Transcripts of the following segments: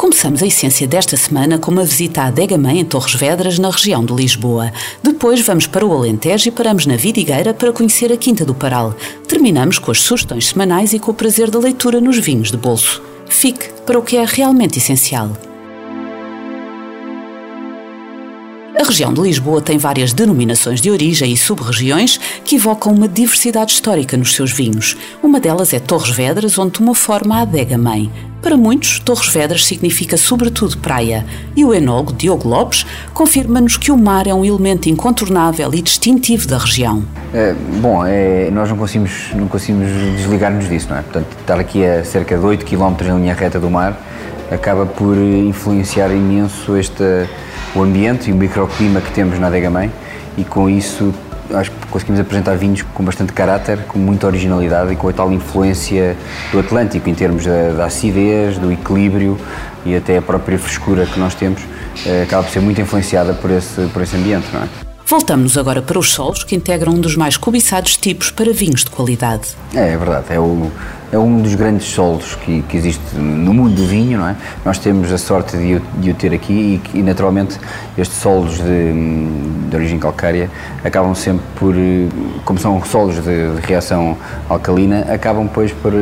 Começamos a essência desta semana com uma visita à Adega Mãe em Torres Vedras, na região de Lisboa. Depois vamos para o Alentejo e paramos na Vidigueira para conhecer a Quinta do Paral. Terminamos com as sugestões semanais e com o prazer da leitura nos vinhos de bolso. Fique para o que é realmente essencial. A região de Lisboa tem várias denominações de origem e sub-regiões que evocam uma diversidade histórica nos seus vinhos. Uma delas é Torres Vedras, onde tomou forma a adega mãe. Para muitos, Torres Vedras significa sobretudo praia, e o enólogo Diogo Lopes confirma-nos que o mar é um elemento incontornável e distintivo da região. É, bom, é, nós não conseguimos, não conseguimos desligar-nos disso, não é? Portanto, estar aqui a cerca de 8 km em linha reta do mar acaba por influenciar imenso este, o ambiente e o microclima que temos na Adega Mãe e com isso acho que conseguimos apresentar vinhos com bastante caráter, com muita originalidade e com a tal influência do Atlântico em termos da, da acidez, do equilíbrio e até a própria frescura que nós temos eh, acaba por ser muito influenciada por esse, por esse ambiente, não é? Voltamos agora para os solos que integram um dos mais cobiçados tipos para vinhos de qualidade. É, é verdade, é, o, é um dos grandes solos que, que existe no mundo do vinho, não é? Nós temos a sorte de o, de o ter aqui e, e, naturalmente estes solos de, de, origem calcária acabam sempre por, como são solos de, de reação alcalina, acabam depois por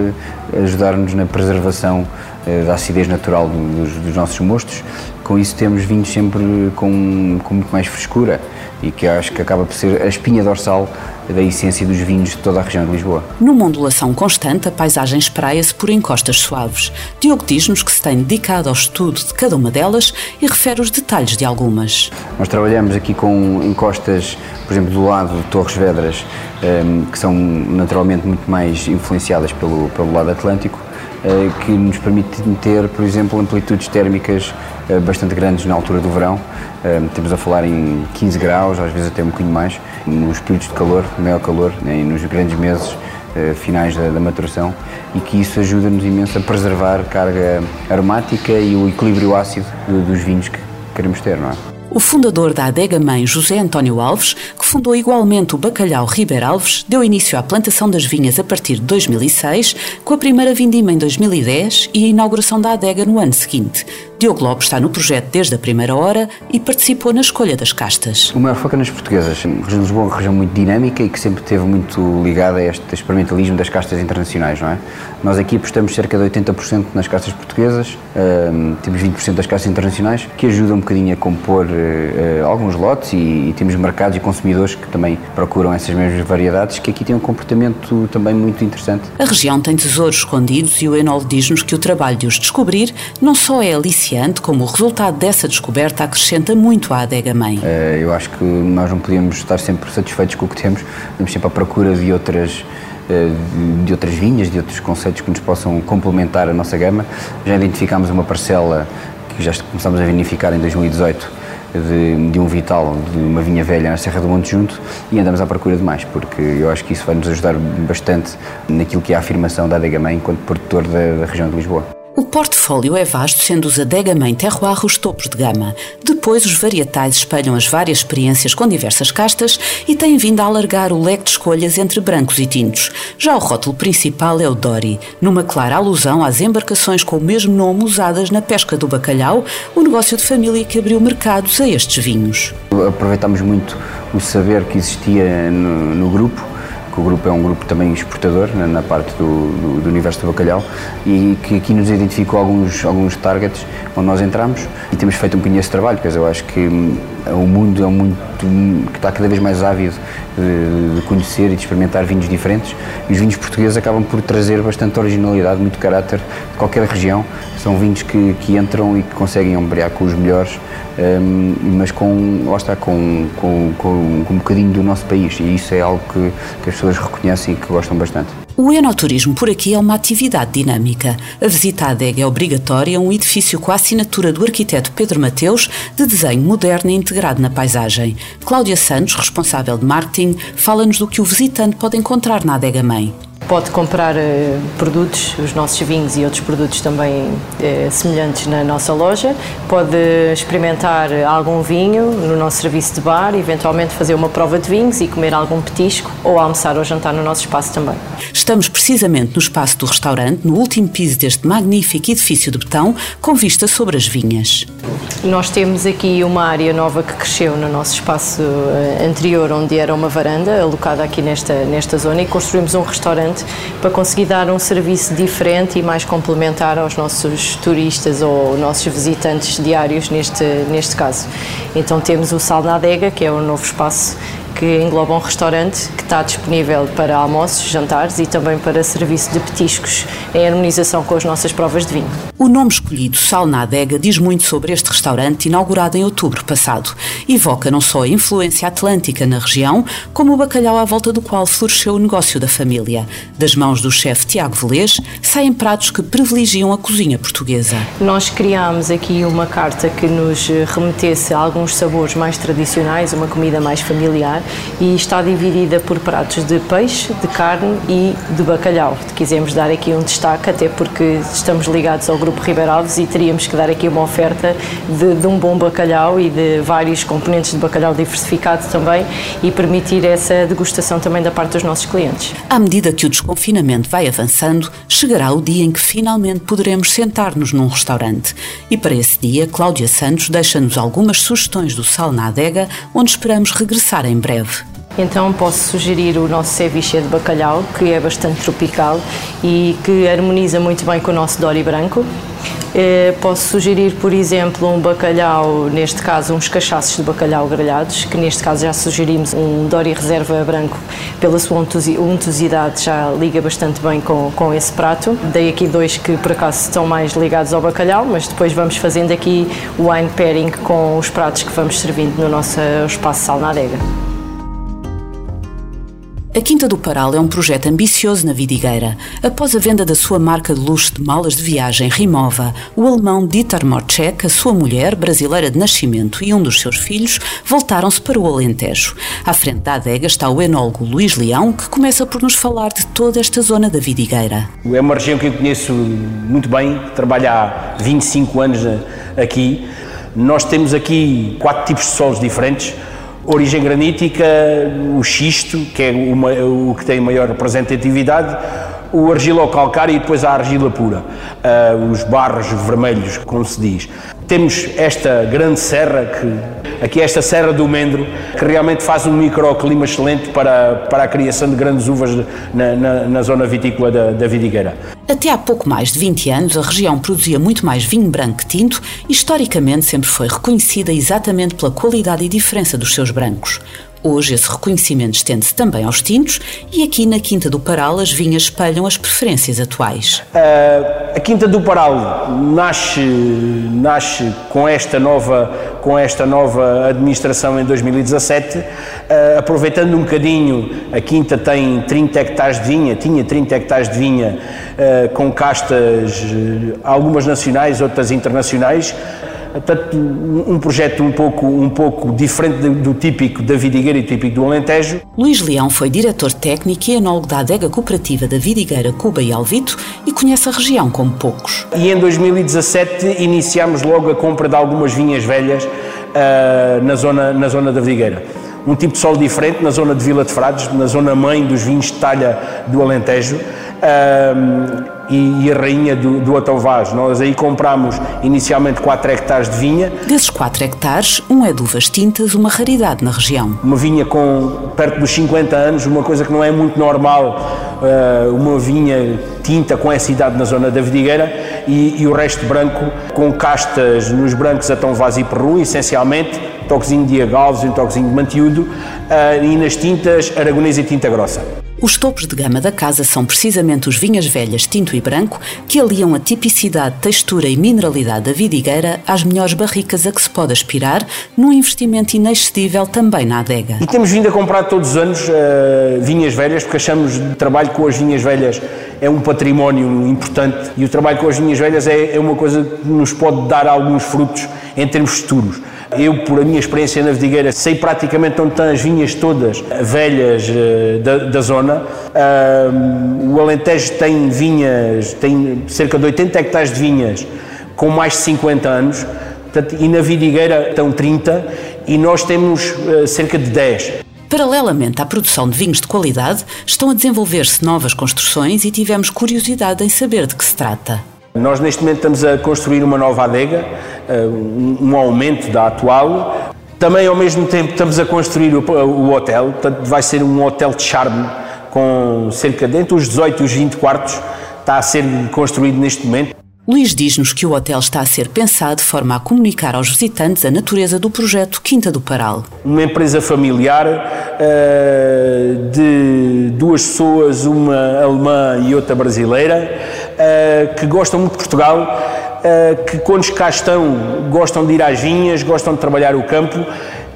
ajudar-nos na preservação eh, da acidez natural dos, dos nossos mostos. Com isso temos vinhos sempre com, com muito mais frescura e que acho que acaba por ser a espinha dorsal da essência dos vinhos de toda a região de Lisboa. Numa ondulação constante, a paisagem espraia-se por encostas suaves. Diogo diz-nos que se tem dedicado ao estudo de cada uma delas e refere os detalhes de algumas. Nós trabalhamos aqui com encostas, por exemplo, do lado de Torres Vedras, ehm, que são naturalmente muito mais influenciadas pelo, pelo lado atlântico, eh, que nos permite ter, por exemplo, amplitudes térmicas bastante grandes na altura do verão. Eh, temos a falar em 15 graus, às vezes até um bocadinho mais, nos períodos de calor, maior calor, né, nos grandes meses finais da, da maturação e que isso ajuda-nos imenso a preservar a carga aromática e o equilíbrio ácido dos vinhos que queremos ter, não é? O fundador da Adega Mãe, José António Alves, que fundou igualmente o Bacalhau Ribeiro Alves, deu início à plantação das vinhas a partir de 2006, com a primeira vindima em 2010 e a inauguração da adega no ano seguinte. Diogo Lopes está no projeto desde a primeira hora e participou na escolha das castas. O maior foco é nas portuguesas. A região de Lisboa é uma região muito dinâmica e que sempre esteve muito ligada a este experimentalismo das castas internacionais, não é? Nós aqui apostamos cerca de 80% nas castas portuguesas, um, temos 20% das castas internacionais, que ajudam um bocadinho a compor uh, alguns lotes e, e, temos mercados e consumidores que também procuram essas mesmas variedades, que aqui têm um comportamento também muito interessante. A região tem tesouros escondidos e o Enol diz-nos que o trabalho de os descobrir não só é aliciante, como o resultado dessa descoberta acrescenta muito à adega mãe. Eh, eu acho que nós não podíamos estar sempre satisfeitos com o que temos, estamos sempre à procura de outras eh, de outras vinhas, de outros conceitos que nos possam complementar a nossa gama. Já identificámos uma parcela que já começámos a vinificar em 2018 de, de, um vital, de uma vinha velha na Serra do Monte Junto e andamos à procura de mais, porque eu acho que isso vai nos ajudar bastante naquilo que é a afirmação da Adega Mãe enquanto produtor da, da região de Lisboa. O portfólio é vasto, sendo os Adega Mãe Terroir os topos de gama. Depois, os varietais espelham as várias experiências com diversas castas e têm vindo a alargar o leque de escolhas entre brancos e tintos. Já o rótulo principal é o Dory, numa clara alusão às embarcações com o mesmo nome usadas na pesca do bacalhau, o negócio de família que abriu mercados a estes vinhos. Aproveitamos muito o saber que existia no, no grupo o grupo é um grupo também exportador na, na parte do, do, do, universo do bacalhau e que aqui nos identificou alguns, alguns targets onde nós entramos e temos feito um bocadinho esse trabalho, porque eu acho que hum, o mundo é um mundo que está cada vez mais ávido de, de, conhecer e de experimentar vinhos diferentes e os vinhos portugueses acabam por trazer bastante originalidade, muito caráter de qualquer região. São vinhos que, que entram e que conseguem ombrear com os melhores um, mas com, lá está, com, com, com, com, um bocadinho do nosso país e isso é algo que, que as pessoas reconhecem e que gostam bastante. O enoturismo por aqui é uma atividade dinâmica. A visita à adega é obrigatória, um edifício com a assinatura do arquiteto Pedro Mateus, de desenho moderno e integrado na paisagem. Cláudia Santos, responsável de marketing, fala-nos do que o visitante pode encontrar na adega mãe. Pode comprar uh, produtos, os nossos vinhos e outros produtos também uh, semelhantes na nossa loja. Pode experimentar algum vinho no nosso serviço de bar, eventualmente fazer uma prova de vinhos e comer algum petisco ou almoçar ou jantar no nosso espaço também. Estamos precisamente no espaço do restaurante, no último piso deste magnífico edifício de betão, com vista sobre as vinhas. Nós temos aqui uma área nova que cresceu no nosso espaço uh, anterior, onde era uma varanda, alocada aqui nesta, nesta zona, e construímos um restaurante para conseguir dar um serviço diferente e mais complementar aos nossos turistas ou nossos visitantes diários neste, neste caso. Então temos o Sal na Adega, que é o novo espaço que engloba um restaurante que está disponível para almoços, jantares e também para serviço de petiscos em harmonização com as nossas provas de vinho. O nome escolhido, Sal na Adega, diz muito sobre este restaurante inaugurado em outubro passado. Evoca não só a influência atlântica na região, como o bacalhau à volta do qual floresceu o negócio da família. Das mãos do chefe Tiago Velez saem pratos que privilegiam a cozinha portuguesa. Nós criámos aqui uma carta que nos remetesse a alguns sabores mais tradicionais, uma comida mais familiar e está dividida por pratos de peixe, de carne e de bacalhau. Quisemos dar aqui um destaque, até porque estamos ligados ao Grupo Ribeiro Alves e teríamos que dar aqui uma oferta de, de um bom bacalhau e de vários componentes de bacalhau diversificado também e permitir essa degustação também da parte dos nossos clientes. À medida que o desconfinamento vai avançando, chegará o dia em que finalmente poderemos sentar-nos num restaurante. E para esse dia, Cláudia Santos deixa-nos algumas sugestões do Sal na Adega, onde esperamos regressar em breve breve. Então posso sugerir o nosso ceviche de bacalhau, que é bastante tropical e que harmoniza muito bem com o nosso dory branco. Eh, posso sugerir, por exemplo, um bacalhau, neste caso uns cachaços de bacalhau grelhados, que neste caso já sugerimos um Dory Reserva branco, pela sua untuosidade já liga bastante bem com, com esse prato. Dei aqui dois que por acaso estão mais ligados ao bacalhau, mas depois vamos fazendo aqui o wine pairing com os pratos que vamos servindo no nosso espaço Sal na Adega. A Quinta do Paral é um projeto ambicioso na Vidigueira. Após a venda da sua marca de luxo de malas de viagem Rimova, o alemão Dieter Morczek, a sua mulher, brasileira de nascimento, e um dos seus filhos voltaram-se para o Alentejo. À frente da adega está o enólogo Luís Leão, que começa por nos falar de toda esta zona da Vidigueira. É uma região que eu conheço muito bem, trabalho há 25 anos aqui. Nós temos aqui quatro tipos de solos diferentes origem granítica, o xisto, que é o que tem maior representatividade, o argilo-calcário e depois a argila pura, uh, os barros vermelhos, como se diz. Temos esta grande serra, que, aqui esta Serra do Mendro, que realmente faz um microclima excelente para, para a criação de grandes uvas na, na, na zona vitícola da, da Vidigueira. Até há pouco mais de 20 anos, a região produzia muito mais vinho branco que tinto e, historicamente, sempre foi reconhecida exatamente pela qualidade e diferença dos seus brancos. Hoje esse reconhecimento estende-se também aos tintos e aqui na Quinta do Paral as vinhas espelham as preferências atuais. Uh, a Quinta do Paral nasce, nasce com, esta nova, com esta nova administração em 2017, uh, aproveitando um bocadinho, a Quinta tem 30 hectares de vinha, tinha 30 hectares de vinha uh, com castas, algumas nacionais, outras internacionais, Portanto, um projeto um pouco, um pouco diferente do típico da Vidigueira e típico do Alentejo. Luís Leão foi diretor técnico e enólogo da adega cooperativa da Vidigueira, Cuba e Alvito e conhece a região como poucos. E em 2017 iniciámos logo a compra de algumas vinhas velhas uh, na, zona, na zona da Vidigueira um tipo de solo diferente na zona de Vila de Frades, na zona mãe dos vinhos de talha do Alentejo. Um, e, a rainha do, do Vaz. Nós aí compramos inicialmente 4 hectares de vinha. Desses 4 hectares, um é de uvas tintas, uma raridade na região. Uma vinha com perto dos 50 anos, uma coisa que não é muito normal, uh, uma vinha tinta com essa idade na zona da Vidigueira e, e o resto branco com castas nos brancos Vaz e Peru, essencialmente, toquezinho de agalves e um toquezinho de mantiúdo uh, e nas tintas aragonesa e tinta grossa. Os topos de gama da casa são precisamente os vinhas velhas tinto e branco que aliam a tipicidade, textura e mineralidade da vidigueira às melhores barricas a que se pode aspirar, num investimento inexcedível também na adega. E temos vindo a comprar todos os anos uh, vinhas velhas, porque achamos que o trabalho com as vinhas velhas é um património importante e o trabalho com as vinhas velhas é, é uma coisa que nos pode dar alguns frutos em termos futuros. Eu, por a minha experiência na Vidigueira, sei praticamente onde estão as vinhas todas velhas uh, da, da, zona. O Alentejo tem vinhas, tem cerca de 80 hectares de vinhas com mais de 50 anos, portanto, e na Vidigueira estão 30 e nós temos uh, cerca de 10. Paralelamente à produção de vinhos de qualidade, estão a desenvolver-se novas construções e tivemos curiosidade em saber de que se trata. Nós neste momento estamos a construir uma nova adega, eh, um aumento da atual. Também ao mesmo tempo estamos a construir o hotel, portanto vai ser um hotel de charme com cerca de entre os 18 e os 20 quartos, está a ser construído neste momento. Luís diz-nos que o hotel está a ser pensado de forma a comunicar aos visitantes a natureza do projeto Quinta do Paral. Uma empresa familiar uh, de duas pessoas, uma alemã e outra brasileira, uh, que gostam muito de Portugal, uh, que quando cá estão gostam de ir às vinhas, gostam de trabalhar o campo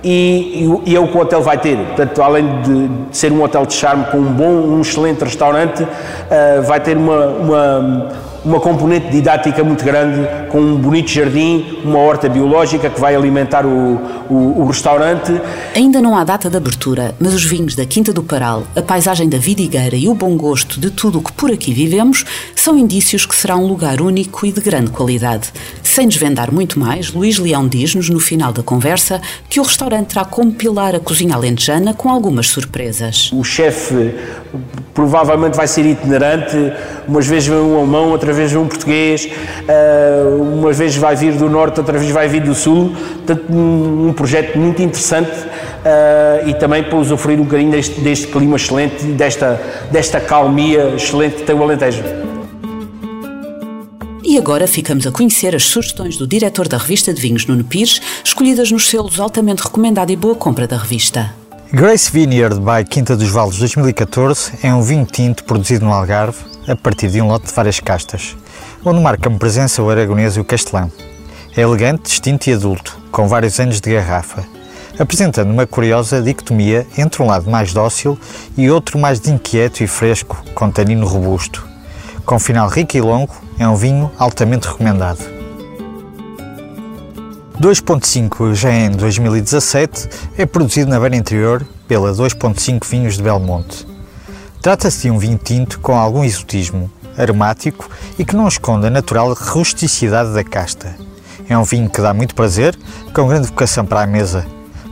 e, e, é o que o hotel vai ter. Portanto, além de, de, ser um hotel de charme com um bom, um excelente restaurante, uh, vai ter uma, uma uma componente didática muito grande, com um bonito jardim, uma horta biológica que vai alimentar o, o, o, restaurante. Ainda não há data de abertura, mas os vinhos da Quinta do Paral, a paisagem da vidigueira e o bom gosto de tudo o que por aqui vivemos são indícios que será um lugar único e de grande qualidade. Sem desvendar muito mais, Luís Leão diz-nos no final da conversa que o restaurante terá como pilar a cozinha alentejana com algumas surpresas. O chefe provavelmente vai ser itinerante, umas vezes vem um alemão, outra vez vem um português, uh, umas vezes vai vir do norte, outra vez vai vir do sul, portanto um, projeto muito interessante uh, e também para usufruir um bocadinho deste, deste clima excelente desta, desta calmia excelente que tem o Alentejo. E agora ficamos a conhecer as sugestões do diretor da revista de vinhos, Nuno Pires, escolhidas nos selos altamente recomendado e boa compra da revista. Grace Vineyard by Quinta dos Vales 2014 é um vinho tinto produzido no Algarve a partir de um lote de várias castas, onde marca-me presença o aragonês e o castelão. É elegante, distinto e adulto, com vários anos de garrafa, apresentando uma curiosa dicotomia entre um lado mais dócil e outro mais inquieto e fresco, com tanino robusto. Com final rico e longo, é um vinho altamente recomendado. 2.5 GN 2017 é produzido na beira interior pela 2.5 Vinhos de Belmonte. Trata-se de um vinho tinto com algum exotismo, aromático e que não esconde a natural rusticidade da casta. É um vinho que dá muito prazer, com grande vocação para a mesa.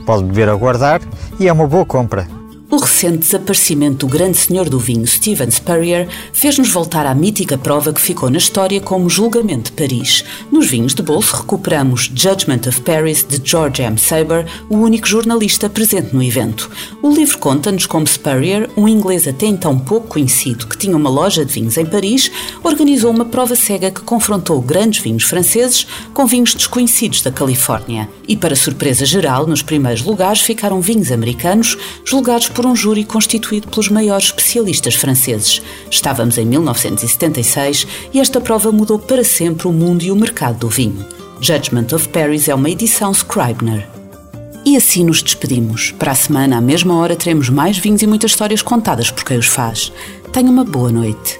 Pode beber a guardar e é uma boa compra. O recente desaparecimento do grande senhor do vinho, Steven Spurrier, fez-nos voltar à mítica prova que ficou na história como Julgamento de Paris. Nos vinhos de bolso recuperamos Judgment of Paris, de George M. Saber, o único jornalista presente no evento. O livro conta-nos como Spurrier, um inglês até então pouco conhecido, que tinha uma loja de vinhos em Paris, organizou uma prova cega que confrontou grandes vinhos franceses com vinhos desconhecidos da Califórnia. E, para surpresa geral, nos primeiros lugares ficaram vinhos americanos, julgados por por um júri constituído pelos maiores especialistas franceses. Estávamos em 1976 e esta prova mudou para sempre o mundo e o mercado do vinho. Judgment of Paris é uma edição Scribner. E assim nos despedimos. Para a semana, à mesma hora, teremos mais vinhos e muitas histórias contadas por quem os faz. Tenha uma boa noite.